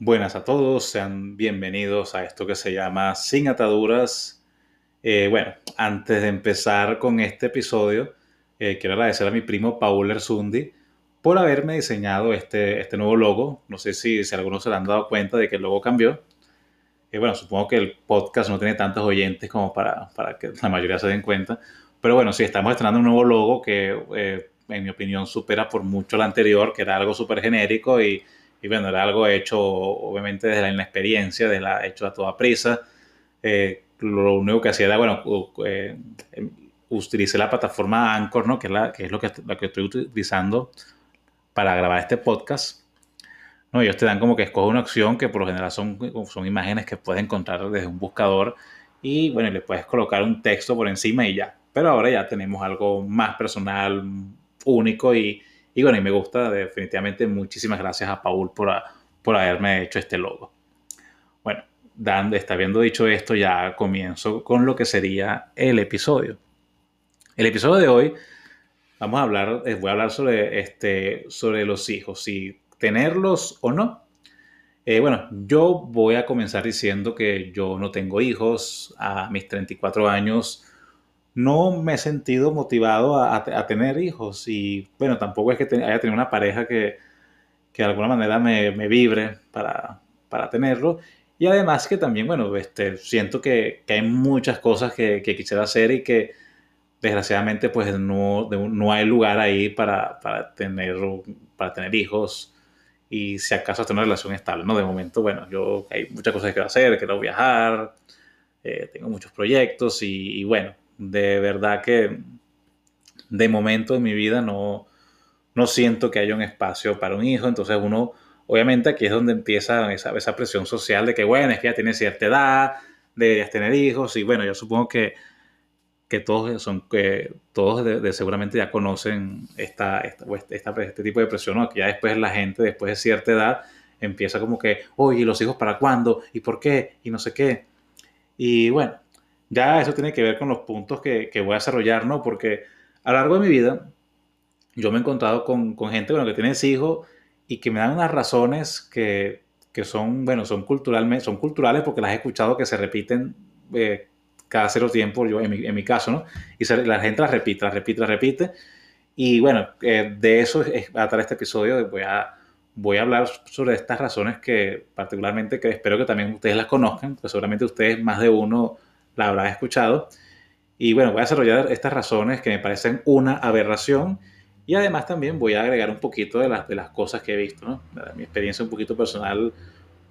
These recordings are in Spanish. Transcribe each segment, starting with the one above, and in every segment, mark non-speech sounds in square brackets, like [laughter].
Buenas a todos, sean bienvenidos a esto que se llama Sin Ataduras. Eh, bueno, antes de empezar con este episodio, eh, quiero agradecer a mi primo Paul Erzundi por haberme diseñado este, este nuevo logo. No sé si, si algunos se han dado cuenta de que el logo cambió. Eh, bueno, supongo que el podcast no tiene tantos oyentes como para, para que la mayoría se den cuenta. Pero bueno, sí, estamos estrenando un nuevo logo que, en mi opinión, supera por mucho el anterior, que era algo súper genérico y y bueno, era algo hecho obviamente desde la inexperiencia, de la, hecho a toda prisa. Eh, lo único que hacía era, bueno, eh, utilicé la plataforma Anchor, ¿no? Que es, la, que es lo, que, que estoy utilizando para grabar este podcast. ¿no? Ellos te dan como que escoge una opción que por lo general son, son imágenes que puedes encontrar desde un buscador y bueno, le puedes colocar un texto por encima y ya. Pero ahora ya tenemos algo más personal, único y, y bueno, y me gusta definitivamente. Muchísimas gracias a Paul por, por haberme hecho este logo. Bueno, Dan, está habiendo dicho esto, ya comienzo con lo que sería el episodio. El episodio de hoy vamos a hablar, eh, voy a hablar sobre, este, sobre los hijos, si tenerlos o no. Eh, bueno, yo voy a comenzar diciendo que yo no tengo hijos a mis 34 años no me he sentido motivado a, tener hijos y bueno, tampoco es que haya tenido una pareja que, de alguna manera me, vibre para, tenerlo. Y además que también, bueno, este, siento que, hay muchas cosas que, quisiera hacer y que desgraciadamente pues no, no hay lugar ahí para, tener, para tener hijos y si acaso tener una relación estable, ¿no? De momento, bueno, yo hay muchas cosas que quiero hacer, quiero viajar, eh, tengo muchos proyectos y bueno, de verdad que de momento en mi vida no, no siento que haya un espacio para un hijo, entonces uno, obviamente aquí es donde empieza esa, esa presión social de que, bueno, es que ya tienes cierta edad, deberías tener hijos, y bueno, yo supongo que, que todos son que todos de, seguramente ya conocen esta, esta, este tipo de presión, ¿no? que ya después la gente, después de cierta edad, empieza como que, oye, ¿y los hijos para cuándo? ¿Y por qué? Y no sé qué. Y bueno, ya eso tiene que ver con los puntos que, voy a desarrollar, ¿no? Porque a lo largo de mi vida yo me he encontrado con, gente bueno, que tiene hijos y que me dan unas razones que, son, bueno, son, culturalmente, son culturales porque las he escuchado que se repiten eh, cada cierto tiempo, yo en mi, en mi caso, ¿no? Y la gente las repite, las repite, las repite. Y bueno, eh, de eso es, a de este episodio voy a, voy a hablar sobre estas razones que particularmente que espero que también ustedes las conozcan, pues seguramente ustedes más de uno la habrás escuchado. Y bueno, voy a desarrollar estas razones que me parecen una aberración y además también voy a agregar un poquito de las, de las cosas que he visto, ¿no? mi experiencia un poquito personal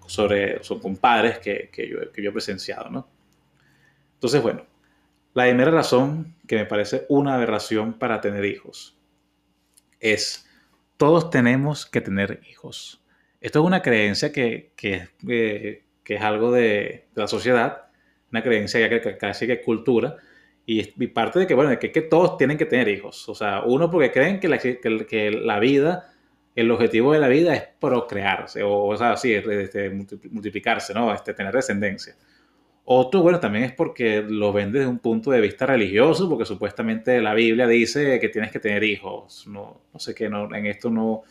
sobre, son con padres que, que, yo, que yo he presenciado. ¿no? Entonces, bueno, la primera razón que me parece una aberración para tener hijos es todos tenemos que tener hijos. Esto es una creencia que, que, eh, que es algo de la sociedad una creencia ya que casi que cultura, y, parte de que, bueno, que, que, todos tienen que tener hijos. O sea, uno porque creen que la, que, la vida, el objetivo de la vida es procrearse, o, o sea, sí, este, multiplicarse, ¿no? Este, tener descendencia. Otro, bueno, también es porque lo ven desde un punto de vista religioso, porque supuestamente la Biblia dice que tienes que tener hijos. No, no sé qué, no, en esto no,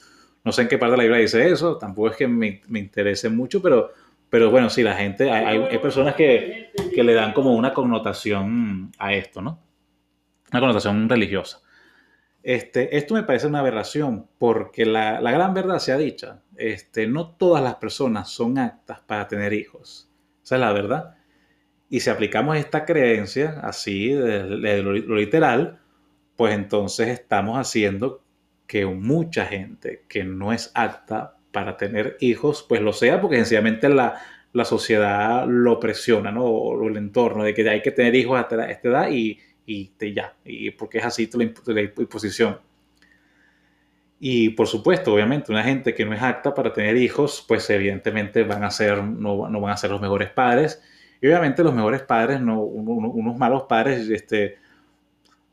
no sé en qué parte de la Biblia dice eso, tampoco es que me, me interese mucho, pero pero bueno, sí, la gente, hay, hay personas que, que, le dan como una connotación a esto, ¿no? Una connotación religiosa. Este, esto me parece una aberración porque la, la, gran verdad sea dicha, este, no todas las personas son aptas para tener hijos. Esa es la verdad. Y si aplicamos esta creencia así, de, de lo, lo literal, pues entonces estamos haciendo que mucha gente que no es apta para tener hijos, pues lo sea, porque sencillamente la, la sociedad lo presiona, ¿no? O el entorno, de que hay que tener hijos hasta esta edad y, y ya, y porque es así la imposición. Y por supuesto, obviamente, una gente que no es apta para tener hijos, pues evidentemente van a ser, no, no van a ser los mejores padres. Y obviamente los mejores padres, no, unos malos padres, este,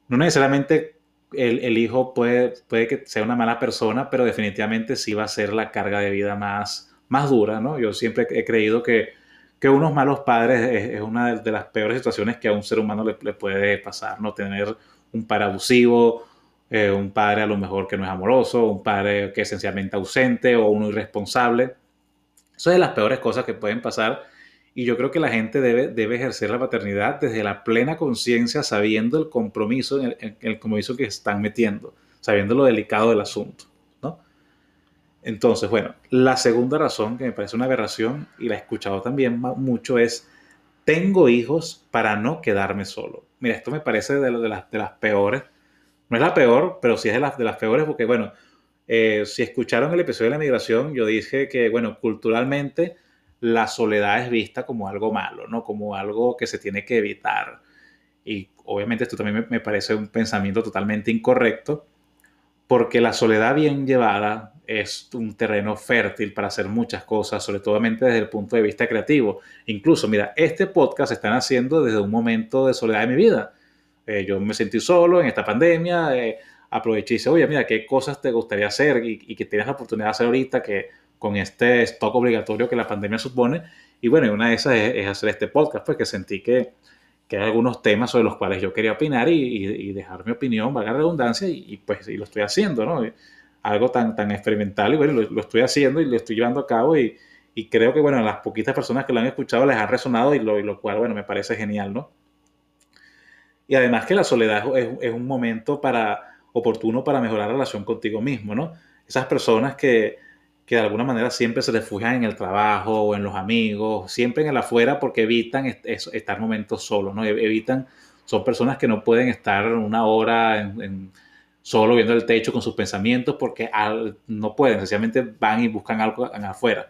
no necesariamente el, hijo puede, puede que sea una mala persona, pero definitivamente sí va a ser la carga de vida más, más dura, ¿no? Yo siempre he creído que, que unos malos padres es, una de las peores situaciones que a un ser humano le, puede pasar, ¿no? Tener un padre abusivo, eh, un padre a lo mejor que no es amoroso, un padre que es esencialmente ausente o uno irresponsable. Eso es de las peores cosas que pueden pasar y yo creo que la gente debe, debe ejercer la paternidad desde la plena conciencia, sabiendo el compromiso, en el, el, compromiso que están metiendo, sabiendo lo delicado del asunto. ¿no? Entonces, bueno, la segunda razón que me parece una aberración y la he escuchado también mucho es, tengo hijos para no quedarme solo. Mira, esto me parece de, de, las, de las peores. No es la peor, pero sí es de las, de las peores porque, bueno, eh, si escucharon el episodio de la migración, yo dije que, bueno, culturalmente la soledad es vista como algo malo, ¿no? Como algo que se tiene que evitar. Y obviamente esto también me, parece un pensamiento totalmente incorrecto, porque la soledad bien llevada es un terreno fértil para hacer muchas cosas, sobre todo desde el punto de vista creativo. Incluso, mira, este podcast están haciendo desde un momento de soledad de mi vida. Eh, yo me sentí solo en esta pandemia, eh, aproveché y dije, oye, mira, ¿qué cosas te gustaría hacer y, y que tienes la oportunidad de hacer ahorita que con este stock obligatorio que la pandemia supone. Y bueno, una de esas es, hacer este podcast, pues que sentí que, que, hay algunos temas sobre los cuales yo quería opinar y, dejar mi opinión, valga redundancia, y, pues y lo estoy haciendo, ¿no? Algo tan, tan experimental y bueno, lo, estoy haciendo y lo estoy llevando a cabo y, creo que, bueno, las poquitas personas que lo han escuchado les ha resonado y lo, lo cual, bueno, me parece genial, ¿no? Y además que la soledad es, es un momento para, oportuno para mejorar la relación contigo mismo, ¿no? Esas personas que, que de alguna manera siempre se refugian en el trabajo o en los amigos, siempre en el afuera porque evitan estar momentos solos, ¿no? Evitan, son personas que no pueden estar una hora solo viendo el techo con sus pensamientos porque no pueden, sencillamente van y buscan algo en afuera.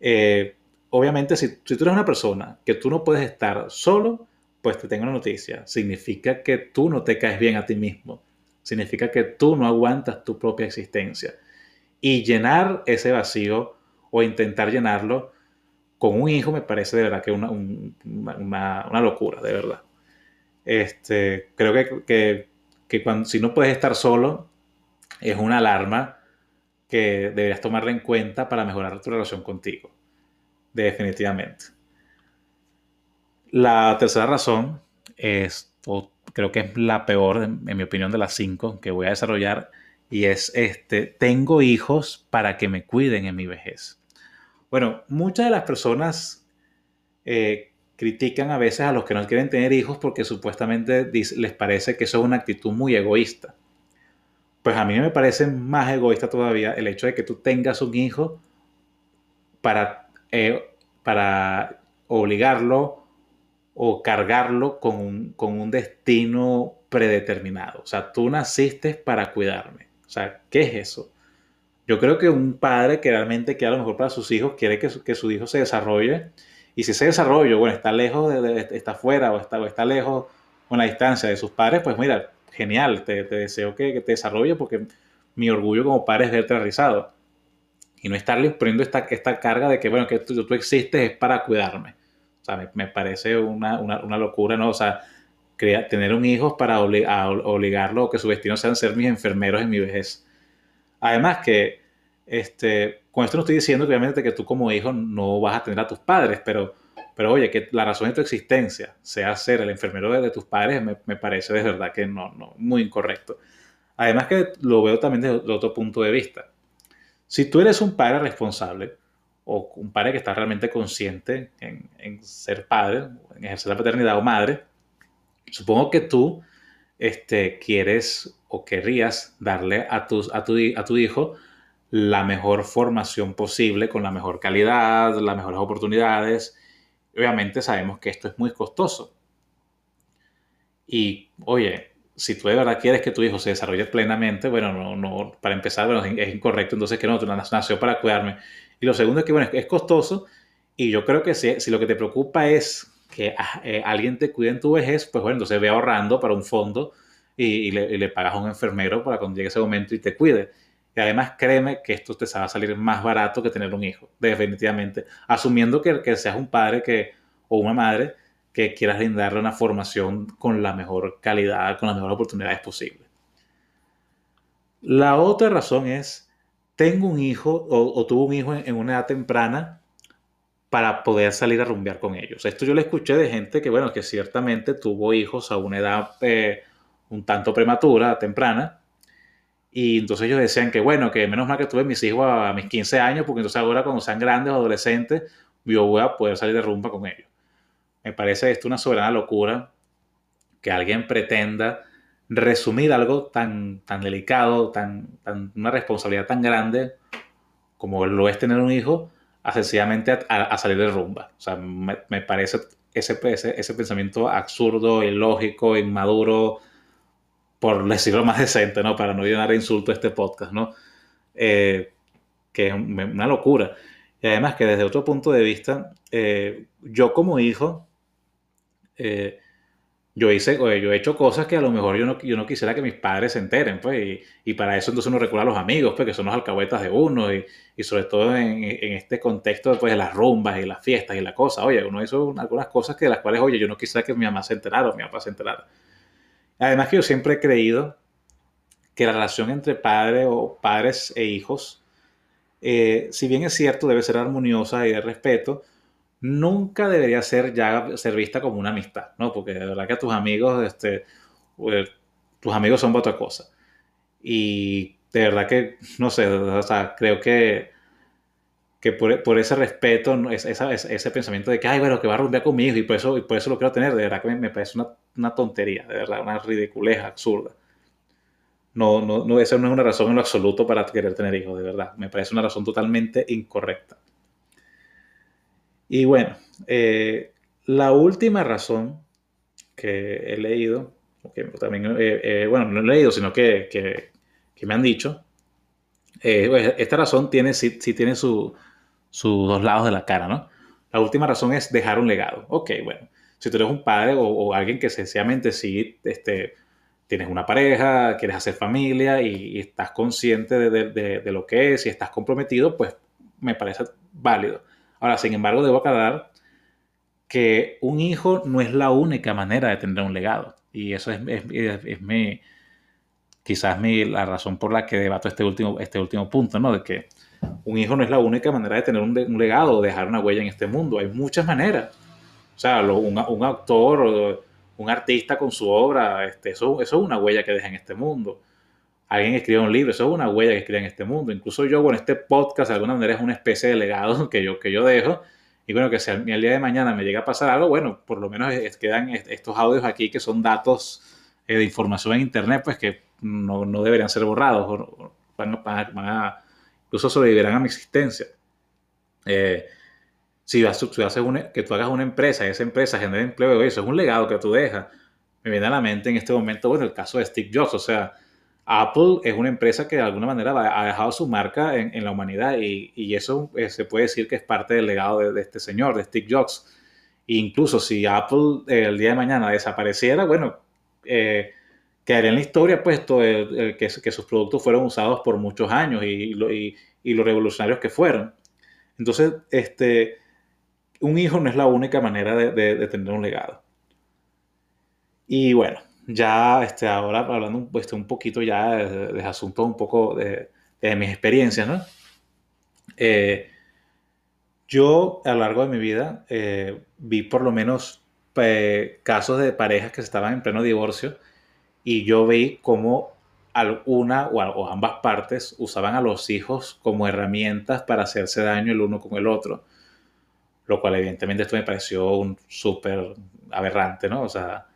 Eh, obviamente, si, si, tú eres una persona que tú no puedes estar solo, pues te tengo una noticia. Significa que tú no te caes bien a ti mismo. Significa que tú no aguantas tu propia existencia y llenar ese vacío o intentar llenarlo con un hijo me parece de verdad que una, una, locura, de verdad. Este, creo que, que, que cuando, si no puedes estar solo, es una alarma que deberías tomarla en cuenta para mejorar tu relación contigo. Definitivamente. La tercera razón es, o creo que es la peor, en mi opinión, de las cinco que voy a desarrollar, y es este, tengo hijos para que me cuiden en mi vejez. Bueno, muchas de las personas eh, critican a veces a los que no quieren tener hijos porque supuestamente les parece que eso es una actitud muy egoísta. Pues a mí me parece más egoísta todavía el hecho de que tú tengas un hijo para, eh, para obligarlo o cargarlo con un, con un destino predeterminado. O sea, tú naciste para cuidarme. O sea, ¿qué es eso? Yo creo que un padre que realmente quiere a lo mejor para sus hijos, quiere que su, que su hijo se desarrolle. Y si ese desarrollo, bueno, está lejos, está fuera o está, o está lejos con la distancia de sus padres, pues mira, genial, te, te deseo que, que, te desarrolle porque mi orgullo como padre es verte realizado. Y no estarle poniendo esta, esta carga de que, bueno, que tú, tú existes es para cuidarme. O sea, me, me parece una, una, una, locura, ¿no? O sea, tener un hijo para obligarlo o que su destino sean ser mis enfermeros en mi vejez. Además que, este, con esto no estoy diciendo que obviamente que tú como hijo no vas a tener a tus padres, pero, pero oye, que la razón de tu existencia sea ser el enfermero de, tus padres, me, me, parece de verdad que no, no, muy incorrecto. Además que lo veo también desde otro punto de vista. Si tú eres un padre responsable o un padre que está realmente consciente en, en ser padre, en ejercer la paternidad o madre, Supongo que tú este, quieres o querrías darle a, tus, a, tu, a tu hijo la mejor formación posible, con la mejor calidad, las mejores oportunidades. Obviamente sabemos que esto es muy costoso. Y, oye, si tú de verdad quieres que tu hijo se desarrolle plenamente, bueno, no, no, para empezar, bueno, es incorrecto, entonces que no, tú nació para cuidarme. Y lo segundo es que, bueno, es costoso y yo creo que si, si lo que te preocupa es que ah, eh, alguien te cuide en tu vejez, pues bueno, entonces ve ahorrando para un fondo y, le, pagas a un enfermero para cuando llegue ese momento y te cuide. Y además créeme que esto te va a salir más barato que tener un hijo, definitivamente. Asumiendo que, que seas un padre que, o una madre que quieras brindarle una formación con la mejor calidad, con las mejores oportunidades posibles. La otra razón es, tengo un hijo o, o tuve un hijo en una edad temprana para poder salir a rumbear con ellos. Esto yo le escuché de gente que, bueno, que ciertamente tuvo hijos a una edad eh, un tanto prematura, temprana, Y entonces ellos decían que, bueno, que menos mal que tuve mis hijos a, mis 15 años, porque entonces ahora cuando sean grandes o adolescentes, yo voy a poder salir de rumba con ellos. Me parece esto una soberana locura que alguien pretenda resumir algo tan, tan delicado, tan, tan, una responsabilidad tan grande como lo es tener un hijo, a sencillamente a, salir de rumba. O sea, me, parece ese, ese, ese, pensamiento absurdo, ilógico, inmaduro, por decirlo más [laughs] decente, ¿no? Para no llenar de insulto a este podcast, ¿no? Eh, que es una locura. Y además que desde otro punto de vista, eh, yo como hijo, eh, yo hice, yo he hecho cosas que a lo mejor yo no, yo no quisiera que mis padres se enteren, pues, y, para eso entonces uno recuerda a los amigos, pues, que son los alcahuetas de uno, y, y sobre todo en, en, este contexto pues, de las rumbas y las fiestas y la cosa. Oye, uno hizo algunas cosas que de las cuales, oye, yo no quisiera que mi mamá se enterara o mi papá se enterara. Además que yo siempre he creído que la relación entre padre o padres e hijos, eh, si bien es cierto, debe ser armoniosa y de respeto, nunca debería ser ya ser vista como una amistad, ¿no? Porque de verdad que tus amigos, este, pues, tus amigos son otra cosa. Y de verdad que, no sé, o sea, creo que, que por, ese respeto, ese pensamiento de que, ay, bueno, que va a rumbear conmigo y por eso, y por eso lo quiero tener, de verdad que me, parece una, una, tontería, de verdad, una ridiculez absurda. No, no, no, esa no es una razón en lo absoluto para querer tener hijos, de verdad. Me parece una razón totalmente incorrecta. Y bueno, eh, la última razón que he leído, que también, eh, eh, bueno, no he leído, sino que, que, me han dicho, pues, esta razón tiene, sí, tiene sus dos lados de la cara, ¿no? La última razón es dejar un legado. Ok, bueno, si tú eres un padre o, alguien que sencillamente sí este, tienes una pareja, quieres hacer familia y, estás consciente de, de, lo que es y estás comprometido, pues me parece válido. Ahora, sin embargo, debo aclarar que un hijo no es la única manera de tener un legado. Y eso es, es, mi, quizás mi, la razón por la que debato este último, este último punto, ¿no? De que un hijo no es la única manera de tener un, legado o dejar una huella en este mundo. Hay muchas maneras. O sea, un, un autor o un artista con su obra, este, eso, eso es una huella que deja en este mundo alguien escribe un libro, eso es una huella que escribe en este mundo. Incluso yo con este podcast de alguna manera es una especie de legado [laughs] que yo, que yo dejo. Y bueno, que si al, día de mañana me llega a pasar algo, bueno, por lo menos quedan estos audios aquí que son datos eh, de información en Internet, pues que no, no deberían ser borrados, van, a, incluso sobrevivirán a mi existencia. Eh, si, vas, haces una, que tú hagas una empresa y esa empresa genera empleo, eso es un legado que tú dejas. Me viene a la mente en este momento, bueno, el caso de Steve Jobs, o sea, Apple es una empresa que de alguna manera ha dejado su marca en, la humanidad y, eso eh, se puede decir que es parte del legado de, este señor, de Steve Jobs. E incluso si Apple eh, el día de mañana desapareciera, bueno, eh, quedaría en la historia puesto que, que, sus productos fueron usados por muchos años y, y, los revolucionarios que fueron. Entonces, este, un hijo no es la única manera de tener un legado. Y bueno, ya este, ahora hablando este, un poquito ya de, de asuntos un poco de, de, mis experiencias, ¿no? Eh, yo a lo largo de mi vida eh, vi por lo menos eh, casos de parejas que estaban en pleno divorcio y yo vi cómo alguna o, o, ambas partes usaban a los hijos como herramientas para hacerse daño el uno con el otro, lo cual evidentemente esto me pareció un súper aberrante, ¿no? O sea,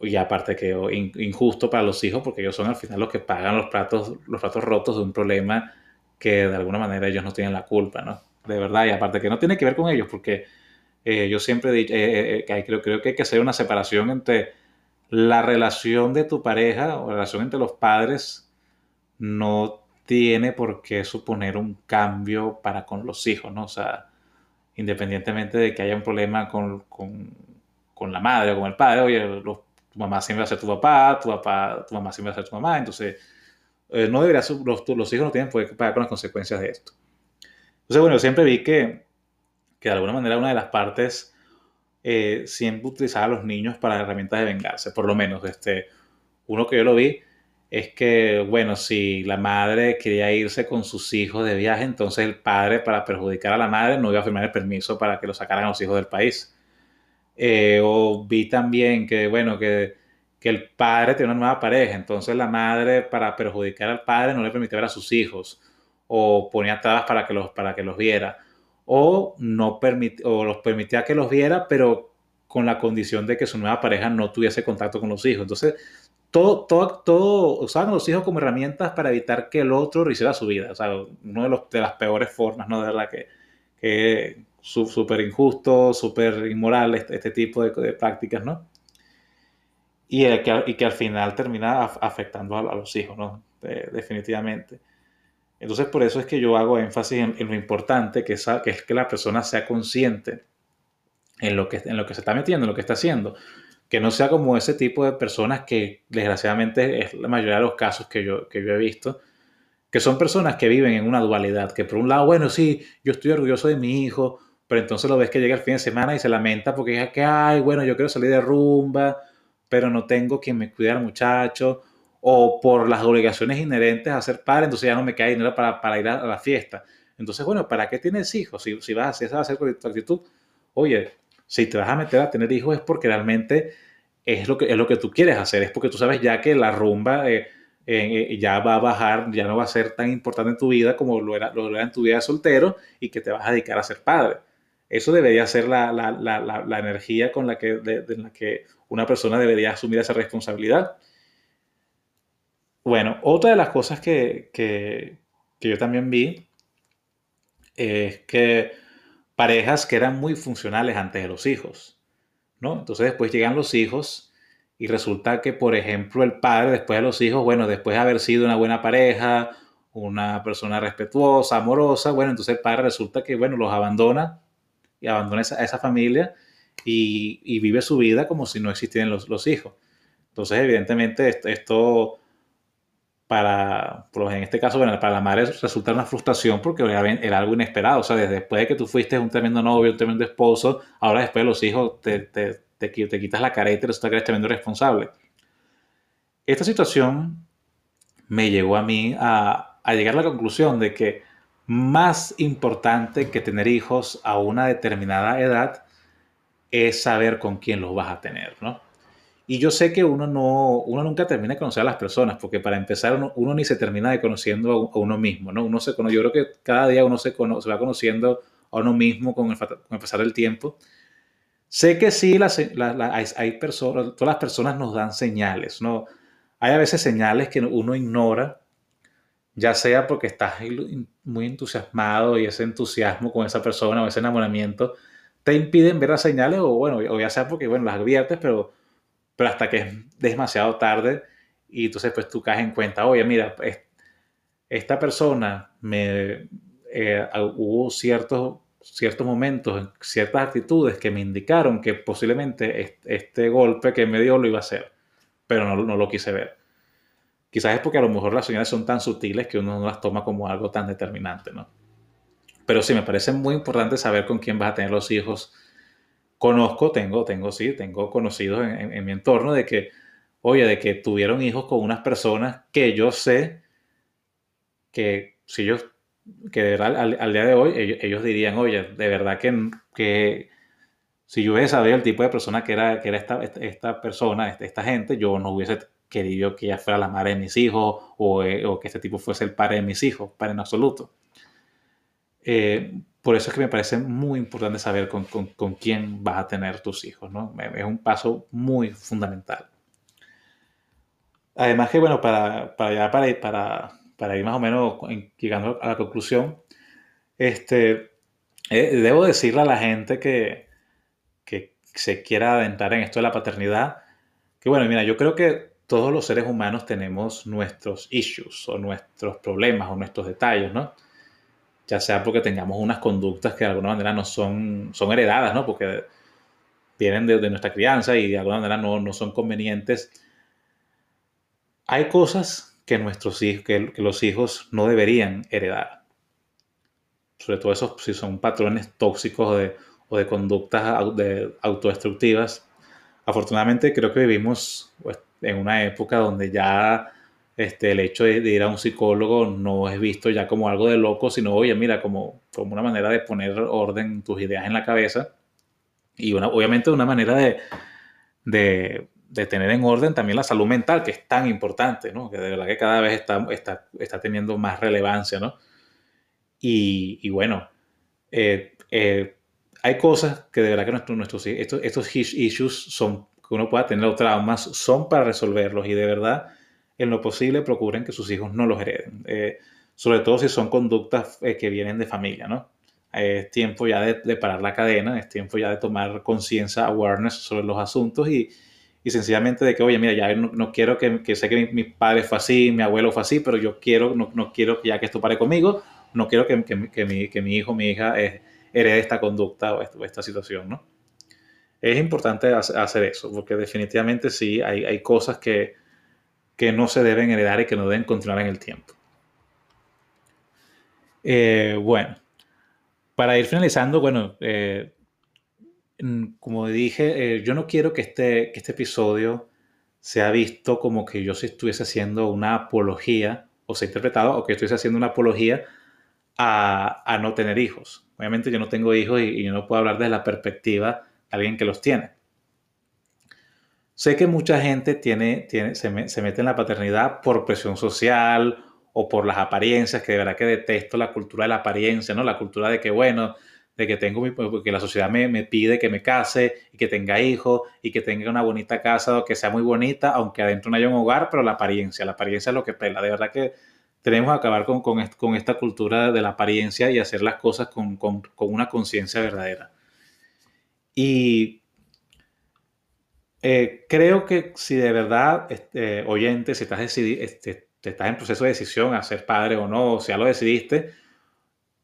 y aparte que injusto para los hijos porque ellos son al final los que pagan los platos, los platos rotos de un problema que de alguna manera ellos no tienen la culpa, ¿no? De verdad, y aparte que no tiene que ver con ellos porque eh, yo siempre he dicho eh, eh, que creo, creo que hay que hacer una separación entre la relación de tu pareja o la relación entre los padres no tiene por qué suponer un cambio para con los hijos, ¿no? O sea, independientemente de que haya un problema con, con, con la madre o con el padre, oye, los tu mamá siempre va a ser tu papá, tu papá, tu mamá siempre va a ser tu mamá, entonces eh, no debería los, los, hijos no tienen que pagar con las consecuencias de esto. Entonces, bueno, yo siempre vi que, que de alguna manera una de las partes eh, siempre utilizaba a los niños para herramientas de vengarse, por lo menos, este, uno que yo lo vi es que, bueno, si la madre quería irse con sus hijos de viaje, entonces el padre, para perjudicar a la madre, no iba a firmar el permiso para que lo sacaran a los hijos del país. Eh, o vi también que, bueno, que, que el padre tiene una nueva pareja, entonces la madre para perjudicar al padre no le permitía ver a sus hijos o ponía trabas para que los, para que los viera o, no o los permitía que los viera, pero con la condición de que su nueva pareja no tuviese contacto con los hijos. Entonces, todo, todo, todo usaban a los hijos como herramientas para evitar que el otro hiciera su vida. O sea, una de, de las peores formas, ¿no? De verdad que, que súper injusto, súper inmoral este, este, tipo de, prácticas, ¿no? Y, que, y, que, al final termina afectando a, los hijos, ¿no? definitivamente. Entonces, por eso es que yo hago énfasis en, lo importante que es, que es que la persona sea consciente en lo, que, en lo que se está metiendo, en lo que está haciendo. Que no sea como ese tipo de personas que, desgraciadamente, es la mayoría de los casos que yo, que yo he visto, que son personas que viven en una dualidad, que por un lado, bueno, sí, yo estoy orgulloso de mi hijo, pero entonces lo ves que llega el fin de semana y se lamenta porque dice que, ay, bueno, yo quiero salir de rumba, pero no tengo quien me cuide al muchacho, o por las obligaciones inherentes a ser padre, entonces ya no me queda dinero para, para ir a, la fiesta. Entonces, bueno, ¿para qué tienes hijos? Si, si vas a hacer, esa va a tu actitud. Oye, si te vas a meter a tener hijos es porque realmente es lo que, es lo que tú quieres hacer, es porque tú sabes ya que la rumba eh, eh, ya va a bajar, ya no va a ser tan importante en tu vida como lo era, lo era en tu vida de soltero y que te vas a dedicar a ser padre. Eso debería ser la, la, la, la energía con la que, de, la que una persona debería asumir esa responsabilidad. Bueno, otra de las cosas que, que, que yo también vi es que parejas que eran muy funcionales antes de los hijos, ¿no? Entonces después llegan los hijos y resulta que, por ejemplo, el padre después de los hijos, bueno, después de haber sido una buena pareja, una persona respetuosa, amorosa, bueno, entonces el padre resulta que, bueno, los abandona y abandona esa, esa familia y, vive su vida como si no existieran los, hijos. Entonces, evidentemente, esto, para, en este caso, bueno, para la madre resulta una frustración porque era, algo inesperado. O sea, después de que tú fuiste un tremendo novio, un tremendo esposo, ahora después de los hijos te, te, te, quitas la cara y te resulta que eres tremendo responsable. Esta situación me llevó a mí a, a llegar a la conclusión de que más importante que tener hijos a una determinada edad es saber con quién los vas a tener, ¿no? Y yo sé que uno, no, uno nunca termina de conocer a las personas, porque para empezar uno, ni se termina de conociendo a, uno mismo, ¿no? Uno se conoce, yo creo que cada día uno se, se va conociendo a uno mismo con el, con el, pasar del tiempo. Sé que sí, las, hay, hay, personas, todas las personas nos dan señales, ¿no? Hay a veces señales que uno ignora ya sea porque estás muy entusiasmado y ese entusiasmo con esa persona o ese enamoramiento te impiden ver las señales o bueno, o ya sea porque bueno, las adviertes, pero, pero hasta que es demasiado tarde y entonces pues tú caes en cuenta, oye, mira, esta persona me eh, hubo ciertos ciertos momentos, ciertas actitudes que me indicaron que posiblemente este, golpe que me dio lo iba a hacer, pero no, no lo quise ver. Quizás es porque a lo mejor las señales son tan sutiles que uno no las toma como algo tan determinante, ¿no? Pero sí, me parece muy importante saber con quién vas a tener los hijos. Conozco, tengo, tengo, sí, tengo conocidos en, mi entorno de que, oye, de que tuvieron hijos con unas personas que yo sé que si ellos, que al, día de hoy, ellos, dirían, oye, de verdad que, que si yo hubiese sabido el tipo de persona que era, que era esta, esta, persona, esta, esta gente, yo no hubiese querido que ella fuera la madre de mis hijos eh, o, que este tipo fuese el padre de mis hijos, para en absoluto. Eh, por eso es que me parece muy importante saber con, quién vas a tener tus hijos, ¿no? Es un paso muy fundamental. Además que, bueno, para, para, para, para, para ir más o menos llegando a la conclusión, este, eh, debo decirle a la gente que, que se quiera adentrar en esto de la paternidad, que bueno, mira, yo creo que todos los seres humanos tenemos nuestros issues o nuestros problemas o nuestros detalles, ¿no? Ya sea porque tengamos unas conductas que de alguna manera no son, son heredadas, ¿no? Porque vienen de, nuestra crianza y de alguna manera no, no, son convenientes. Hay cosas que, nuestros hijos, que, los hijos no deberían heredar. Sobre todo esos, si son patrones tóxicos de, o de conductas de autodestructivas. Afortunadamente creo que vivimos pues, en una época donde ya este, el hecho de, ir a un psicólogo no es visto ya como algo de loco, sino, oye, mira, como, como una manera de poner orden tus ideas en la cabeza y una, obviamente una manera de, de, de tener en orden también la salud mental, que es tan importante, ¿no? Que de verdad que cada vez está, está, está teniendo más relevancia, ¿no? Y, y bueno, eh, eh, hay cosas que de verdad que nuestros, nuestros estos, estos issues son, que uno pueda tener los traumas, son para resolverlos y de verdad, en lo posible, procuren que sus hijos no los hereden. Eh, sobre todo si son conductas que vienen de familia, ¿no? Es tiempo ya de, parar la cadena, es tiempo ya de tomar conciencia, awareness sobre los asuntos y, y sencillamente de que, oye, mira, ya no, quiero que, que, sé que mi, padre fue así, mi abuelo fue así, pero yo quiero, no, no quiero ya que esto pare conmigo, no quiero que, que, que mi, mi, hijo, mi hija eh, herede esta conducta o, esta situación, ¿no? Es importante hacer eso, porque definitivamente sí, hay, hay cosas que, que no se deben heredar y que no deben continuar en el tiempo. Eh, bueno, para ir finalizando, bueno, eh, como dije, eh, yo no quiero que este, que este episodio sea visto como que yo estuviese haciendo una apología, o sea interpretado, o que estuviese haciendo una apología a, a no tener hijos. Obviamente yo no tengo hijos y, yo no puedo hablar desde la perspectiva alguien que los tiene. Sé que mucha gente tiene, tiene, se, me, mete en la paternidad por presión social o por las apariencias, que de verdad que detesto la cultura de la apariencia, ¿no? La cultura de que, bueno, de que tengo que la sociedad me, me, pide que me case y que tenga hijos y que tenga una bonita casa o que sea muy bonita, aunque adentro no haya un hogar, pero la apariencia, la apariencia es lo que pela. De verdad que tenemos que acabar con, con, con esta cultura de la apariencia y hacer las cosas con, con una conciencia verdadera. Y eh, creo que si de verdad, este, oyente, si estás, este, estás en proceso de decisión a ser padre o no, o si ya lo decidiste,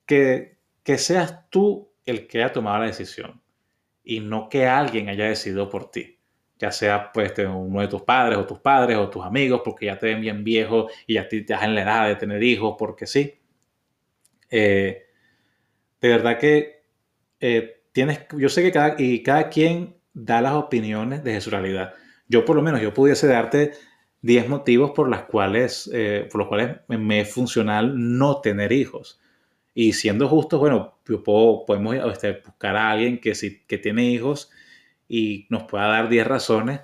que que seas tú el que haya tomado la decisión y no que alguien haya decidido por ti. Ya sea pues uno de tus padres o tus padres o tus amigos porque ya te ven bien viejo y ya te, te en la edad de tener hijos porque sí. Eh, de verdad que eh, tienes, yo sé que cada, y cada quien da las opiniones desde su realidad. Yo por lo menos, yo pudiese darte 10 motivos por, las cuales, eh, por los cuales me es funcional no tener hijos. Y siendo justos, bueno, puedo, podemos este, buscar a alguien que, si, que tiene hijos y nos pueda dar 10 razones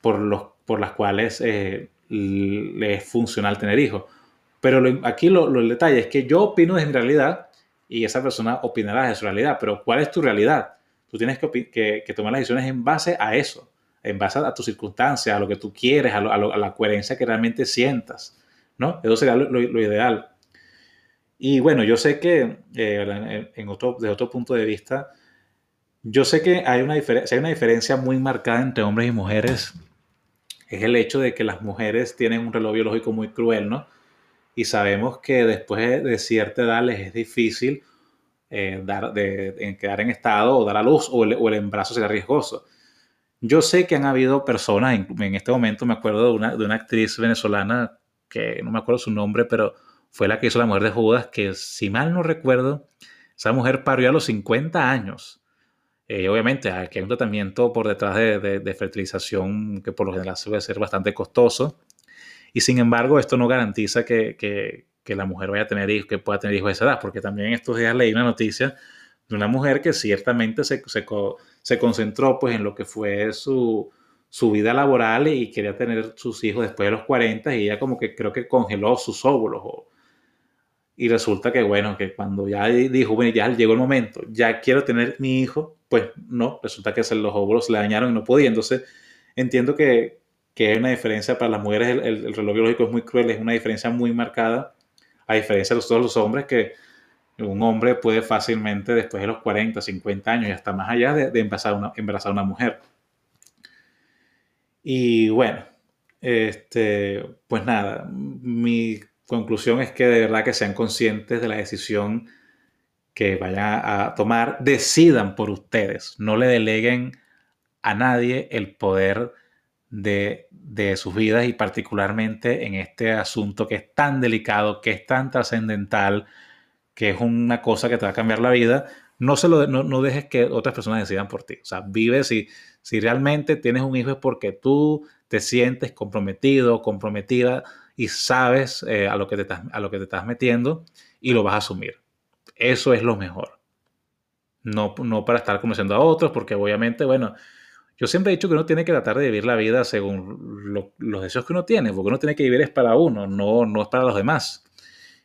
por, los, por las cuales eh, le es funcional tener hijos. Pero aquí lo, lo, el detalle es que yo opino de mi realidad y esa persona opinará de su realidad. Pero ¿cuál es tu realidad? Tú tienes que, que, que tomar las decisiones en base a eso, en base a, tus circunstancias, a lo que tú quieres, a, la coherencia que realmente sientas. ¿no? Eso sería lo, ideal. Y bueno, yo sé que, eh, en otro, desde otro punto de vista, yo sé que hay una, hay una diferencia muy marcada entre hombres y mujeres. Es el hecho de que las mujeres tienen un reloj biológico muy cruel, ¿no? Y sabemos que después de cierta edad les es difícil eh, dar, de, quedar en estado o dar a luz o el, o el, embarazo será riesgoso. Yo sé que han habido personas, en, este momento me acuerdo de una, de una actriz venezolana que no me acuerdo su nombre, pero fue la que hizo la mujer de Judas, que si mal no recuerdo, esa mujer parió a los 50 años. Eh, obviamente, aquí hay un tratamiento por detrás de, de, de, fertilización que por lo general suele ser bastante costoso. Y sin embargo, esto no garantiza que, que, que, la mujer vaya a tener hijos, que pueda tener hijos de esa edad, porque también estos días leí una noticia de una mujer que ciertamente se, se, se concentró pues, en lo que fue su, su vida laboral y quería tener sus hijos después de los 40 y ella como que creo que congeló sus óvulos o, y resulta que, bueno, que cuando ya dijo, bueno, ya llegó el momento, ya quiero tener mi hijo, pues no, resulta que los óvulos le dañaron y no podía. Entonces, entiendo que, que hay una diferencia para las mujeres, el, el, el, reloj biológico es muy cruel, es una diferencia muy marcada, a diferencia de todos los hombres, que un hombre puede fácilmente, después de los 40, 50 años y hasta más allá, de, de embarazar, una, embarazar a una mujer. Y bueno, este, pues nada, mi conclusión es que de verdad que sean conscientes de la decisión que vayan a tomar, decidan por ustedes, no le deleguen a nadie el poder de, de sus vidas y particularmente en este asunto que es tan delicado, que es tan trascendental, que es una cosa que te va a cambiar la vida, no, se lo, no, no, dejes que otras personas decidan por ti. O sea, vive si, si realmente tienes un hijo es porque tú te sientes comprometido, comprometida y sabes eh, a, lo que te estás, a lo que te estás metiendo y lo vas a asumir. Eso es lo mejor. No, no para estar convenciendo a otros, porque obviamente, bueno, Yo siempre he dicho que uno tiene que tratar de vivir la vida según los deseos que uno tiene, porque uno tiene que vivir es para uno, no, no es para los demás.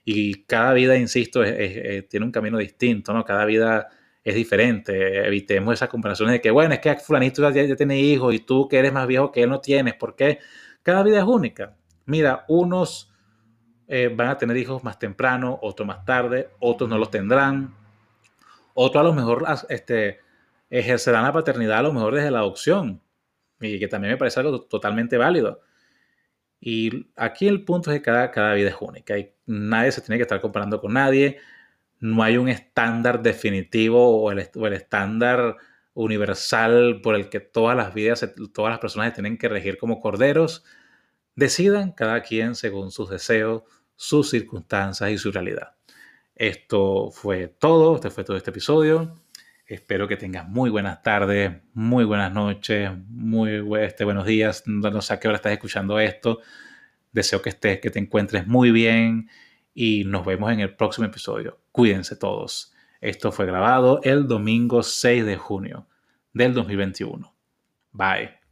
Y cada vida, insisto, tiene un camino distinto, ¿no? Cada vida es diferente. Evitemos esas comparaciones de que, bueno, es que fulanito ya, tiene hijos y tú que eres más viejo que él no tienes. ¿Por qué? Cada vida es única. Mira, unos eh, van a tener hijos más temprano, otros más tarde, otros no los tendrán. Otros a lo mejor este, ejercerán la paternidad a lo mejor desde la adopción. Y que también me parece algo totalmente válido. Y aquí el punto es que cada, cada vida es única y nadie se tiene que estar comparando con nadie. No hay un estándar definitivo o el, el estándar universal por el que todas las vidas, todas las personas se tienen que regir como corderos. Decidan cada quien según sus deseos, sus circunstancias y su realidad. Esto fue todo, este fue todo este episodio. Espero que tengas muy buenas tardes, muy buenas noches, muy este, buenos días. No sé a qué hora estás escuchando esto. Deseo que estés, que te encuentres muy bien y nos vemos en el próximo episodio. Cuídense todos. Esto fue grabado el domingo 6 de junio del 2021. Bye.